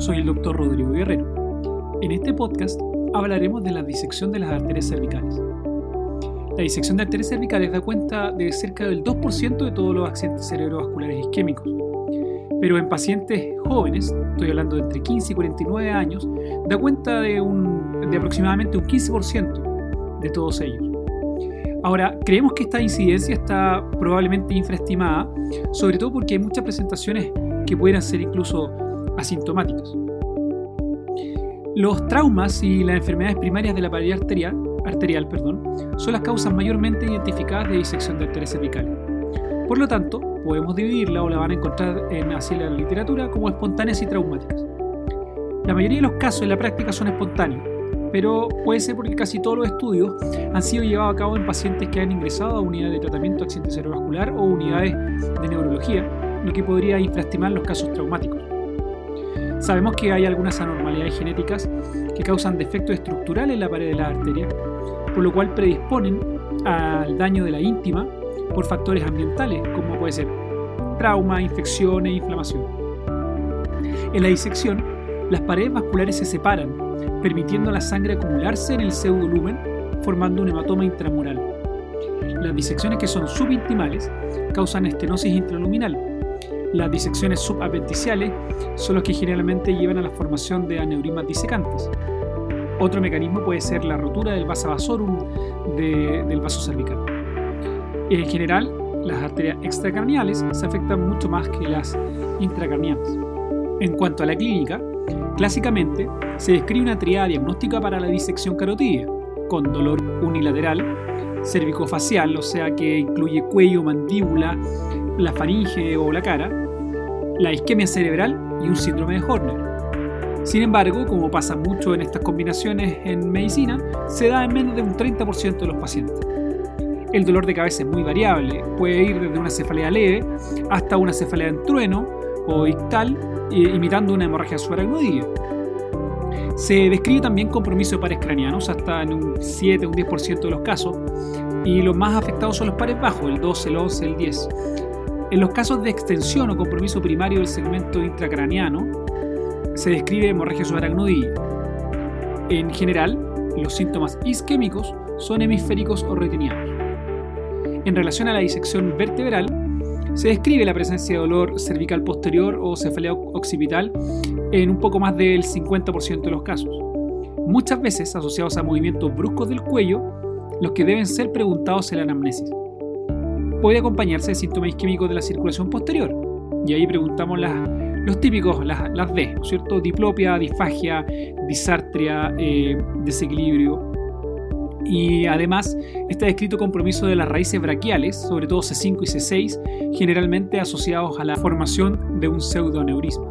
Soy el doctor Rodrigo Guerrero. En este podcast hablaremos de la disección de las arterias cervicales. La disección de arterias cervicales da cuenta de cerca del 2% de todos los accidentes cerebrovasculares isquémicos. Pero en pacientes jóvenes, estoy hablando de entre 15 y 49 años, da cuenta de, un, de aproximadamente un 15% de todos ellos. Ahora, creemos que esta incidencia está probablemente infraestimada, sobre todo porque hay muchas presentaciones que pueden ser incluso asintomáticas. Los traumas y las enfermedades primarias de la pared arterial, arterial perdón, son las causas mayormente identificadas de disección de arterias cervicales. Por lo tanto, podemos dividirla o la van a encontrar en así la literatura como espontáneas y traumáticas. La mayoría de los casos en la práctica son espontáneos, pero puede ser porque casi todos los estudios han sido llevados a cabo en pacientes que han ingresado a unidades de tratamiento de accidente cerebrovascular o unidades de neurología, lo que podría infraestimar los casos traumáticos. Sabemos que hay algunas anormalidades genéticas que causan defectos estructurales en la pared de la arteria, por lo cual predisponen al daño de la íntima por factores ambientales, como puede ser trauma, infecciones inflamación. En la disección, las paredes vasculares se separan, permitiendo a la sangre acumularse en el pseudolumen, formando un hematoma intramural. Las disecciones que son subintimales causan estenosis intraluminal, las disecciones subapendiciales son las que generalmente llevan a la formación de aneurismas disecantes. Otro mecanismo puede ser la rotura del vasa vasorum del vaso cervical. En general, las arterias extracraneales se afectan mucho más que las intracraneales. En cuanto a la clínica, clásicamente se describe una triada diagnóstica para la disección carotídea, con dolor unilateral, cervicofacial, o sea que incluye cuello, mandíbula, la faringe o la cara, la isquemia cerebral y un síndrome de Horner. Sin embargo, como pasa mucho en estas combinaciones en medicina, se da en menos de un 30% de los pacientes. El dolor de cabeza es muy variable, puede ir desde una cefalea leve hasta una cefalea en trueno o ictal, imitando una hemorragia subaracnoidea. Se describe también compromiso de pares craneanos hasta en un 7 o un 10% de los casos, y los más afectados son los pares bajos, el 12, el 11, el 10. En los casos de extensión o compromiso primario del segmento intracraneano, se describe hemorragia subaracnoidea. En general, los síntomas isquémicos son hemisféricos o retinianos. En relación a la disección vertebral, se describe la presencia de dolor cervical posterior o cefalea occipital en un poco más del 50% de los casos, muchas veces asociados a movimientos bruscos del cuello, los que deben ser preguntados en la anamnesis puede acompañarse de síntomas isquémicos de la circulación posterior. Y ahí preguntamos los típicos, las, las D, ¿no es cierto? Diplopia, disfagia, disartria, eh, desequilibrio. Y además está descrito compromiso de las raíces braquiales, sobre todo C5 y C6, generalmente asociados a la formación de un pseudoaneurisma.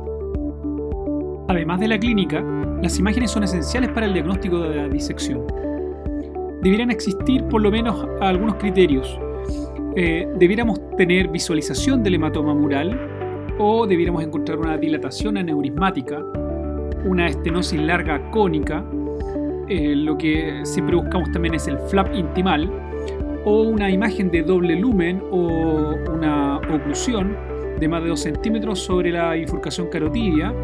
Además de la clínica, las imágenes son esenciales para el diagnóstico de la disección. Deberían existir por lo menos algunos criterios, eh, debiéramos tener visualización del hematoma mural o debiéramos encontrar una dilatación aneurismática, una estenosis larga cónica, eh, lo que siempre buscamos también es el flap intimal, o una imagen de doble lumen o una oclusión de más de 2 centímetros sobre la bifurcación carotidia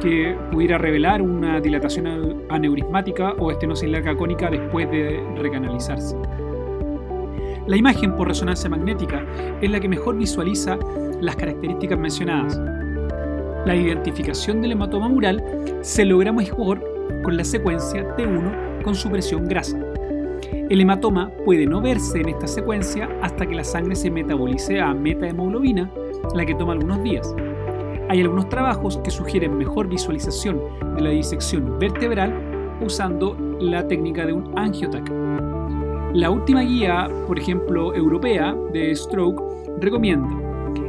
que pudiera revelar una dilatación aneurismática o estenosis larga cónica después de recanalizarse. La imagen por resonancia magnética es la que mejor visualiza las características mencionadas. La identificación del hematoma mural se logra mejor con la secuencia T1 con supresión grasa. El hematoma puede no verse en esta secuencia hasta que la sangre se metabolice a metahemoglobina, la que toma algunos días. Hay algunos trabajos que sugieren mejor visualización de la disección vertebral usando la técnica de un angiotac. La última guía, por ejemplo, europea de Stroke, recomienda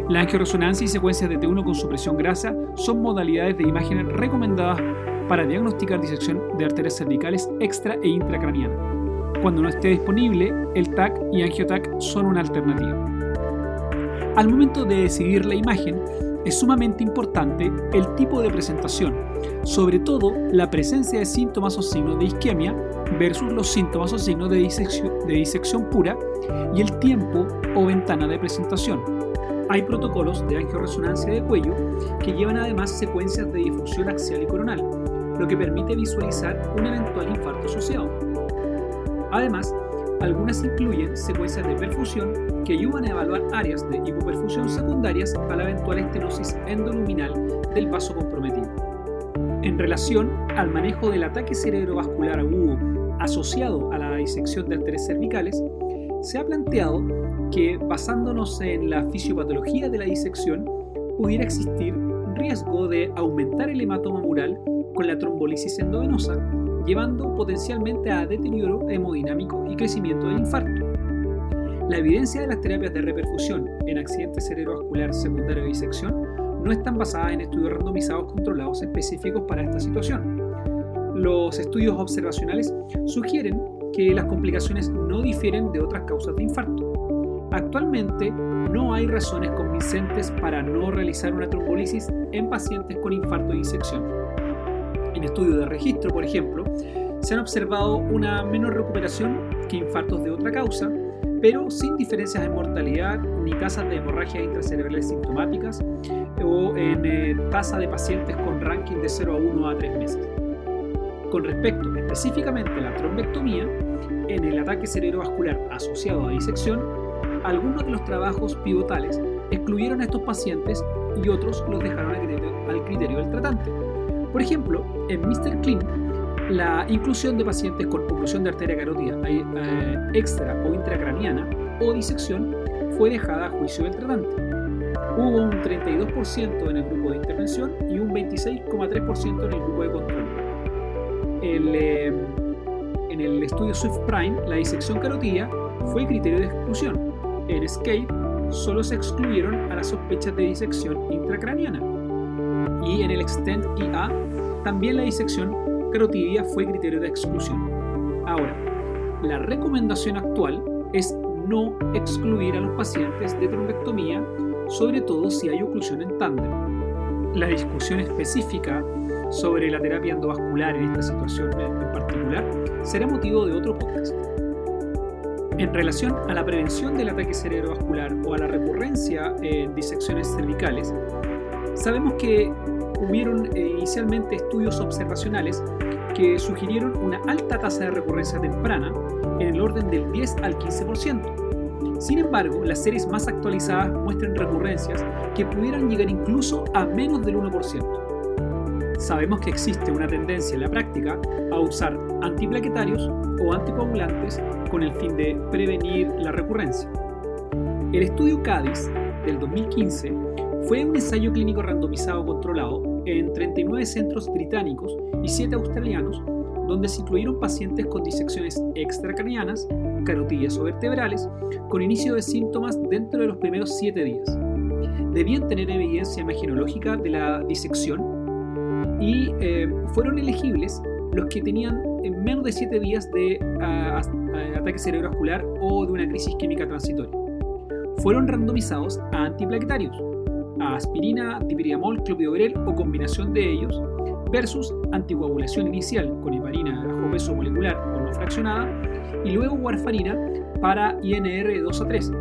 la angioresonancia y secuencias de T1 con supresión grasa son modalidades de imágenes recomendadas para diagnosticar disección de arterias cervicales extra e intracranianas. Cuando no esté disponible, el TAC y angiotac son una alternativa. Al momento de decidir la imagen, es sumamente importante el tipo de presentación, sobre todo la presencia de síntomas o signos de isquemia versus los síntomas o signos de disección, pura y el tiempo o ventana de presentación. Hay protocolos de angioresonancia de cuello que llevan además secuencias de difusión axial y coronal, lo que permite visualizar un eventual infarto asociado. Además, algunas incluyen secuencias de perfusión que ayudan a evaluar áreas de hipoperfusión secundarias a la eventual estenosis endoluminal del vaso comprometido. En relación al manejo del ataque cerebrovascular agudo asociado a la disección de arterias cervicales, se ha planteado que, basándonos en la fisiopatología de la disección, pudiera existir un riesgo de aumentar el hematoma mural con la trombolisis endovenosa, llevando potencialmente a deterioro hemodinámico y crecimiento del infarto. La evidencia de las terapias de reperfusión en accidentes cerebrovascular secundario de disección no están basadas en estudios randomizados controlados específicos para esta situación. Los estudios observacionales sugieren que las complicaciones no difieren de otras causas de infarto. Actualmente no hay razones convincentes para no realizar una trombolisis en pacientes con infarto de disección. En estudios de registro, por ejemplo, se han observado una menor recuperación que infartos de otra causa, pero sin diferencias en mortalidad ni tasas de hemorragia intracerebrales sintomáticas o en eh, tasa de pacientes con ranking de 0 a 1 a 3 meses. Con respecto específicamente a la trombectomía, en el ataque cerebrovascular asociado a disección, algunos de los trabajos pivotales excluyeron a estos pacientes y otros los dejaron al criterio, del tratante. Por ejemplo, en Mr. Clean, la inclusión de pacientes con oclusión de arteria carótida eh, extra o intracraniana o disección fue dejada a juicio del tratante. Hubo un 32% en el grupo de intervención y un 26,3% en el grupo de control. Eh, en el estudio Swift Prime, la disección carotidia fue criterio de exclusión. En Escape solo se excluyeron a las sospechas de disección intracraniana. Y en el Extend IA también la disección carotidia fue criterio de exclusión. Ahora, la recomendación actual es no excluir a los pacientes de trombectomía, sobre todo si hay oclusión en tándem. La discusión específica sobre la terapia endovascular en esta situación en particular será motivo de otro podcast. En relación a la prevención del ataque cerebrovascular o a la recurrencia en disecciones cervicales, sabemos que hubieron eh, inicialmente estudios observacionales que sugirieron una alta tasa de recurrencia temprana en el orden del 10 al 15%. Sin embargo, las series más actualizadas muestran recurrencias que pudieran llegar incluso a menos del 1% sabemos que existe una tendencia en la práctica a usar antiplaquetarios o anticoagulantes con el fin de prevenir la recurrencia. El estudio CADIS del 2015 fue un ensayo clínico randomizado controlado en 39 centros británicos y 7 australianos, donde se incluyeron pacientes con disecciones extracranianas, carotillas o vertebrales, con inicio de síntomas dentro de los primeros 7 días. Debían tener evidencia imagenológica de la disección y eh, fueron elegibles los que tenían menos de 7 días de ataque cerebrovascular o de una crisis química transitoria. Fueron randomizados a antiplaquetarios, a aspirina, dipiriamol, clopidogrel o combinación de ellos, versus anticoagulación inicial con heparina bajo peso molecular o no fraccionada y luego warfarina para INR 2 a 3.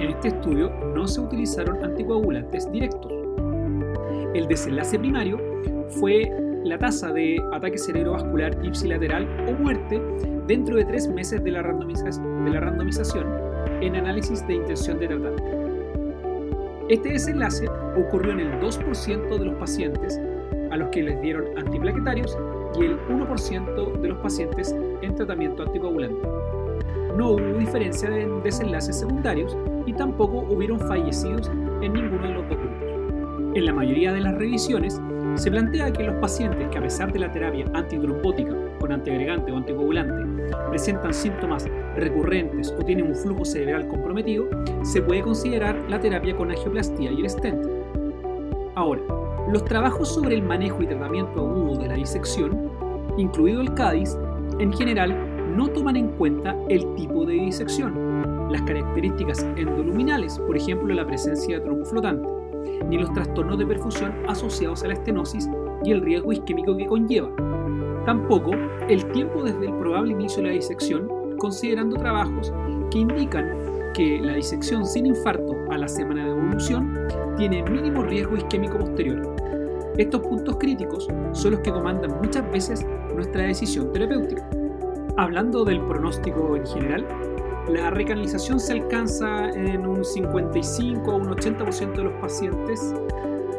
En este estudio no se utilizaron anticoagulantes directos. El desenlace primario fue la tasa de ataque cerebrovascular ipsilateral o muerte dentro de tres meses de la, randomización en análisis de intención de tratar. Este desenlace ocurrió en el 2% de los pacientes a los que les dieron antiplaquetarios y el 1% de los pacientes en tratamiento anticoagulante. No hubo diferencia en desenlaces secundarios y tampoco hubieron fallecidos en ninguno de los dos grupos. En la mayoría de las revisiones, se plantea que los pacientes que a pesar de la terapia antitrombótica con antiagregante o anticoagulante presentan síntomas recurrentes o tienen un flujo cerebral comprometido, se puede considerar la terapia con angioplastía y el stent. Ahora, los trabajos sobre el manejo y tratamiento agudo de la disección, incluido el CADIS, en general no toman en cuenta el tipo de disección, las características endoluminales, por ejemplo la presencia de trombo flotante, ni los trastornos de perfusión asociados a la estenosis y el riesgo isquémico que conlleva. Tampoco el tiempo desde el probable inicio de la disección, considerando trabajos que indican que la disección sin infarto a la semana de evolución tiene mínimo riesgo isquémico posterior. Estos puntos críticos son los que comandan muchas veces nuestra decisión terapéutica. Hablando del pronóstico en general, la recanalización se alcanza en un 55 o un 80% de los pacientes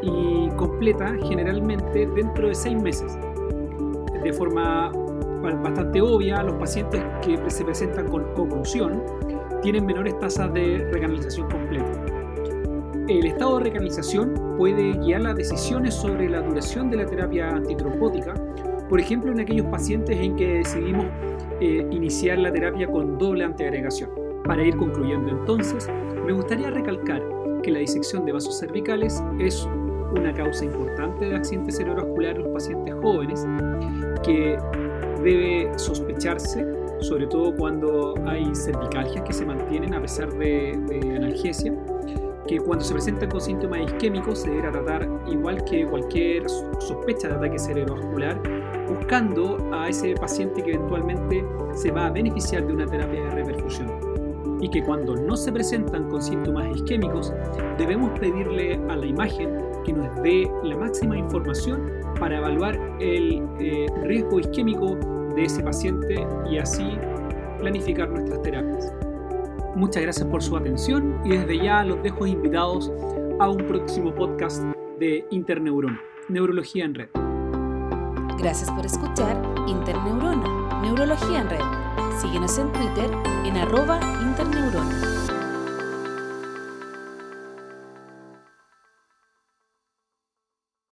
y completa generalmente dentro de 6 meses. De forma bastante obvia, los pacientes que se presentan con oclusión tienen menores tasas de recanalización completa. El estado de recanalización puede guiar las decisiones sobre la duración de la terapia antitrombótica, por ejemplo en aquellos pacientes en que decidimos eh, iniciar la terapia con doble antiagregación. Para ir concluyendo entonces, me gustaría recalcar que la disección de vasos cervicales es una causa importante de accidentes cerebrovasculares en los pacientes jóvenes que debe sospecharse, sobre todo cuando hay cervicalgias que se mantienen a pesar de, analgesia, que cuando se presentan con síntomas isquémicos se deberá tratar igual que cualquier sospecha de ataque cerebrovascular, buscando a ese paciente que eventualmente se va a beneficiar de una terapia de reperfusión. Y que cuando no se presentan con síntomas isquémicos, debemos pedirle a la imagen que nos dé la máxima información para evaluar el eh, riesgo isquémico de ese paciente y así planificar nuestras terapias. Muchas gracias por su atención y desde ya los dejo invitados a un próximo podcast de Interneurona, Neurología en Red. Gracias por escuchar Interneurona, Neurología en Red. Síguenos en Twitter en arroba interneurona.